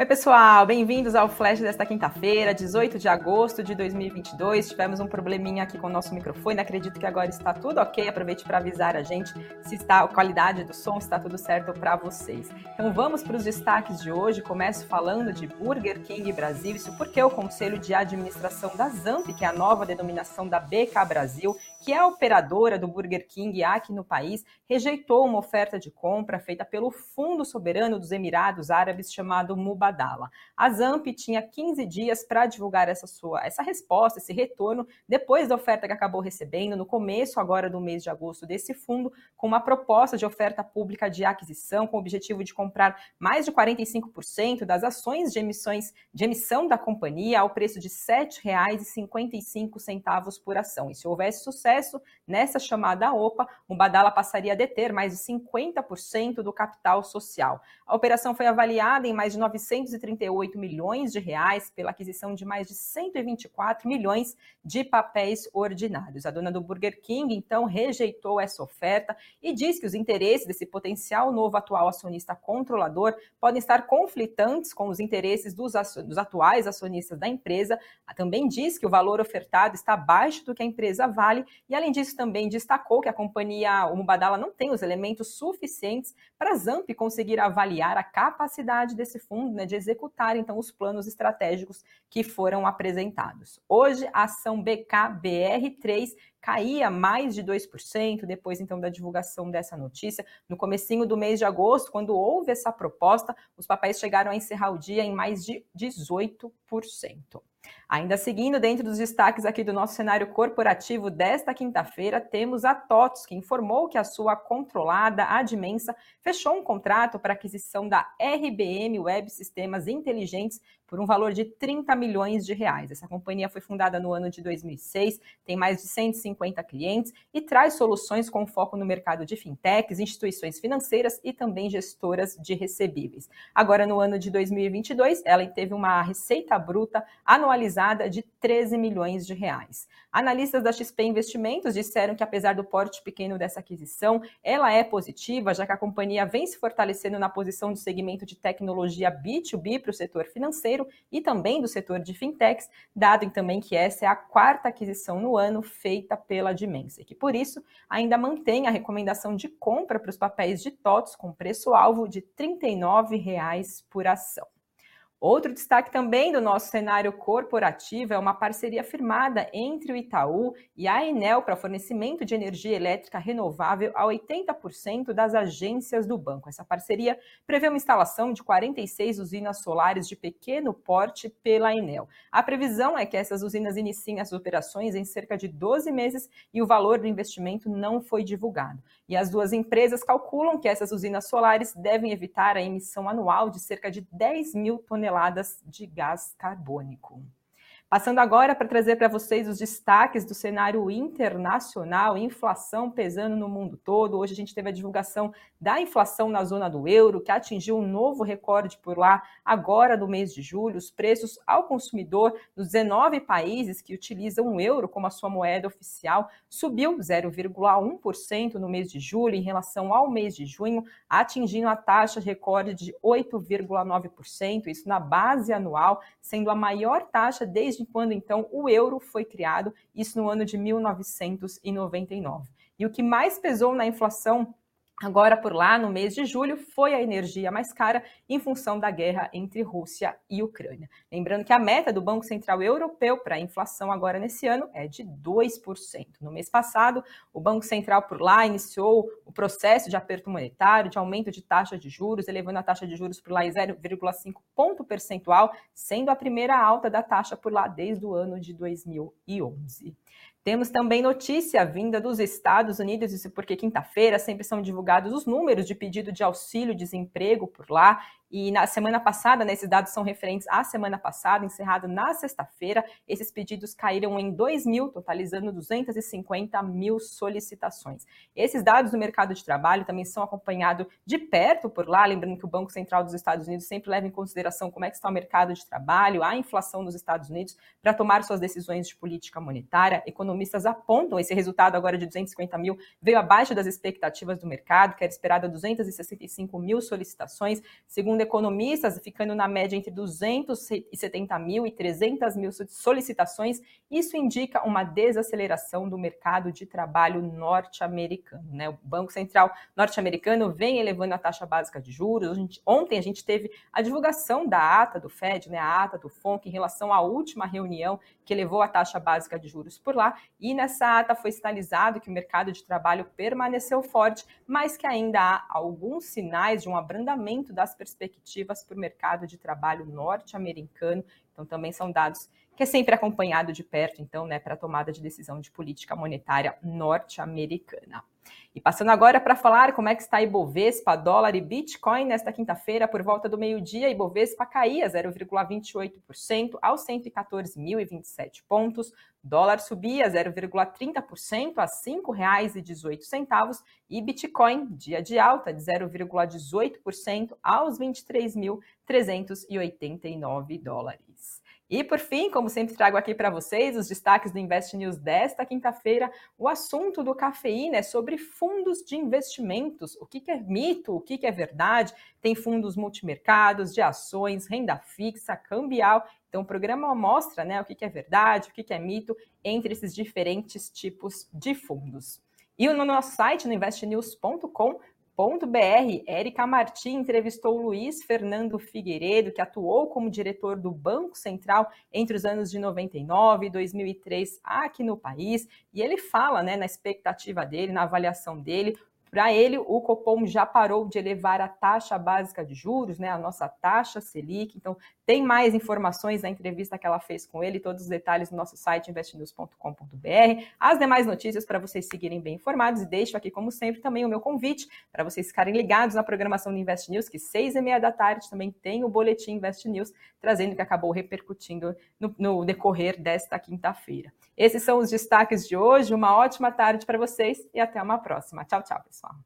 Oi, pessoal, bem-vindos ao Flash desta quinta-feira, 18 de agosto de 2022. Tivemos um probleminha aqui com o nosso microfone, acredito que agora está tudo ok. Aproveite para avisar a gente se está a qualidade do som, está tudo certo para vocês. Então vamos para os destaques de hoje. Começo falando de Burger King Brasil, isso porque o Conselho de Administração da Zamp, que é a nova denominação da BK Brasil, que é a operadora do Burger King aqui no país, rejeitou uma oferta de compra feita pelo Fundo Soberano dos Emirados Árabes chamado Mubadala. A Zamp tinha 15 dias para divulgar essa sua essa resposta, esse retorno, depois da oferta que acabou recebendo no começo agora do mês de agosto desse fundo, com uma proposta de oferta pública de aquisição com o objetivo de comprar mais de 45% das ações de emissões de emissão da companhia ao preço de R$ 7,55 por ação. E se houvesse sucesso nessa chamada OPA, o Badala passaria a deter mais de 50% do capital social. A operação foi avaliada em mais de 938 milhões de reais pela aquisição de mais de 124 milhões de papéis ordinários. A dona do Burger King, então, rejeitou essa oferta e diz que os interesses desse potencial novo atual acionista controlador podem estar conflitantes com os interesses dos, dos atuais acionistas da empresa. Também diz que o valor ofertado está abaixo do que a empresa vale e, além disso, também destacou que a companhia, Mubadala, não tem os elementos suficientes para a Zamp conseguir avaliar a capacidade desse fundo né, de executar, então, os planos estratégicos que foram apresentados. Hoje, a ação BKBR3 caía mais de 2% depois então da divulgação dessa notícia. No comecinho do mês de agosto, quando houve essa proposta, os papéis chegaram a encerrar o dia em mais de 18%. Ainda seguindo dentro dos destaques aqui do nosso cenário corporativo desta quinta-feira, temos a TOTS, que informou que a sua controlada Admensa fechou um contrato para aquisição da RBM Web Sistemas Inteligentes por um valor de 30 milhões de reais. Essa companhia foi fundada no ano de 2006, tem mais de 150 clientes e traz soluções com foco no mercado de fintechs, instituições financeiras e também gestoras de recebíveis. Agora, no ano de 2022, ela teve uma receita bruta anualizada de 13 milhões de reais. Analistas da XP Investimentos disseram que, apesar do porte pequeno dessa aquisição, ela é positiva, já que a companhia vem se fortalecendo na posição do segmento de tecnologia B2B para o setor financeiro e também do setor de fintechs, dado também que essa é a quarta aquisição no ano feita pela Dimensec, que por isso ainda mantém a recomendação de compra para os papéis de TOTS com preço-alvo de R$ 39 por ação. Outro destaque também do nosso cenário corporativo é uma parceria firmada entre o Itaú e a Enel para fornecimento de energia elétrica renovável a 80% das agências do banco. Essa parceria prevê uma instalação de 46 usinas solares de pequeno porte pela Enel. A previsão é que essas usinas iniciem as operações em cerca de 12 meses e o valor do investimento não foi divulgado. E as duas empresas calculam que essas usinas solares devem evitar a emissão anual de cerca de 10 mil toneladas toneladas de gás carbônico. Passando agora para trazer para vocês os destaques do cenário internacional, inflação pesando no mundo todo. Hoje a gente teve a divulgação da inflação na zona do euro, que atingiu um novo recorde por lá agora no mês de julho. Os preços ao consumidor nos 19 países que utilizam o euro como a sua moeda oficial subiu 0,1% no mês de julho em relação ao mês de junho, atingindo a taxa recorde de 8,9%, isso na base anual, sendo a maior taxa desde desde quando então o euro foi criado, isso no ano de 1999. E o que mais pesou na inflação Agora, por lá, no mês de julho, foi a energia mais cara em função da guerra entre Rússia e Ucrânia. Lembrando que a meta do Banco Central Europeu para a inflação agora nesse ano é de 2%. No mês passado, o Banco Central por lá iniciou o processo de aperto monetário, de aumento de taxa de juros, elevando a taxa de juros por lá em 0,5 ponto percentual, sendo a primeira alta da taxa por lá desde o ano de 2011. Temos também notícia vinda dos Estados Unidos, isso porque quinta-feira sempre são divulgados os números de pedido de auxílio-desemprego por lá. E na semana passada, né, esses dados são referentes à semana passada, encerrado na sexta-feira, esses pedidos caíram em 2 mil, totalizando 250 mil solicitações. Esses dados do mercado de trabalho também são acompanhados de perto por lá, lembrando que o Banco Central dos Estados Unidos sempre leva em consideração como é que está o mercado de trabalho, a inflação nos Estados Unidos, para tomar suas decisões de política monetária. Economistas apontam esse resultado agora de 250 mil veio abaixo das expectativas do mercado, que era esperado 265 mil solicitações, segundo Segundo economistas, ficando na média entre 270 mil e 300 mil solicitações, isso indica uma desaceleração do mercado de trabalho norte-americano. Né? O Banco Central norte-americano vem elevando a taxa básica de juros. A gente, ontem a gente teve a divulgação da ata do Fed, né, a ata do FONC, em relação à última reunião que elevou a taxa básica de juros por lá. E nessa ata foi sinalizado que o mercado de trabalho permaneceu forte, mas que ainda há alguns sinais de um abrandamento das perspectivas para o mercado de trabalho norte-americano. Então, também são dados que é sempre acompanhado de perto, então, né, para a tomada de decisão de política monetária norte-americana. E passando agora para falar como é que está Ibovespa, dólar e Bitcoin nesta quinta-feira, por volta do meio-dia, Ibovespa caía 0,28% aos 114.027 pontos, dólar subia 0,30% a R$ 5,18 e Bitcoin, dia de alta de 0,18% aos 23.389 dólares. E por fim, como sempre trago aqui para vocês os destaques do Invest News desta quinta-feira, o assunto do cafeína é sobre fundos de investimentos. O que, que é mito, o que, que é verdade? Tem fundos multimercados, de ações, renda fixa, cambial. Então, o programa mostra né, o que, que é verdade, o que, que é mito entre esses diferentes tipos de fundos. E no nosso site, no investnews.com, br Érica Martins entrevistou Luiz Fernando Figueiredo, que atuou como diretor do Banco Central entre os anos de 99 e 2003 aqui no país, e ele fala, né, na expectativa dele, na avaliação dele, para ele, o Copom já parou de elevar a taxa básica de juros, né, a nossa taxa Selic. Então, tem mais informações na entrevista que ela fez com ele, todos os detalhes no nosso site investnews.com.br. As demais notícias para vocês seguirem bem informados. E deixo aqui, como sempre, também o meu convite para vocês ficarem ligados na programação do Invest News, que seis e meia da tarde também tem o Boletim Invest News, trazendo o que acabou repercutindo no, no decorrer desta quinta-feira. Esses são os destaques de hoje. Uma ótima tarde para vocês e até uma próxima. Tchau, tchau, pessoal. song.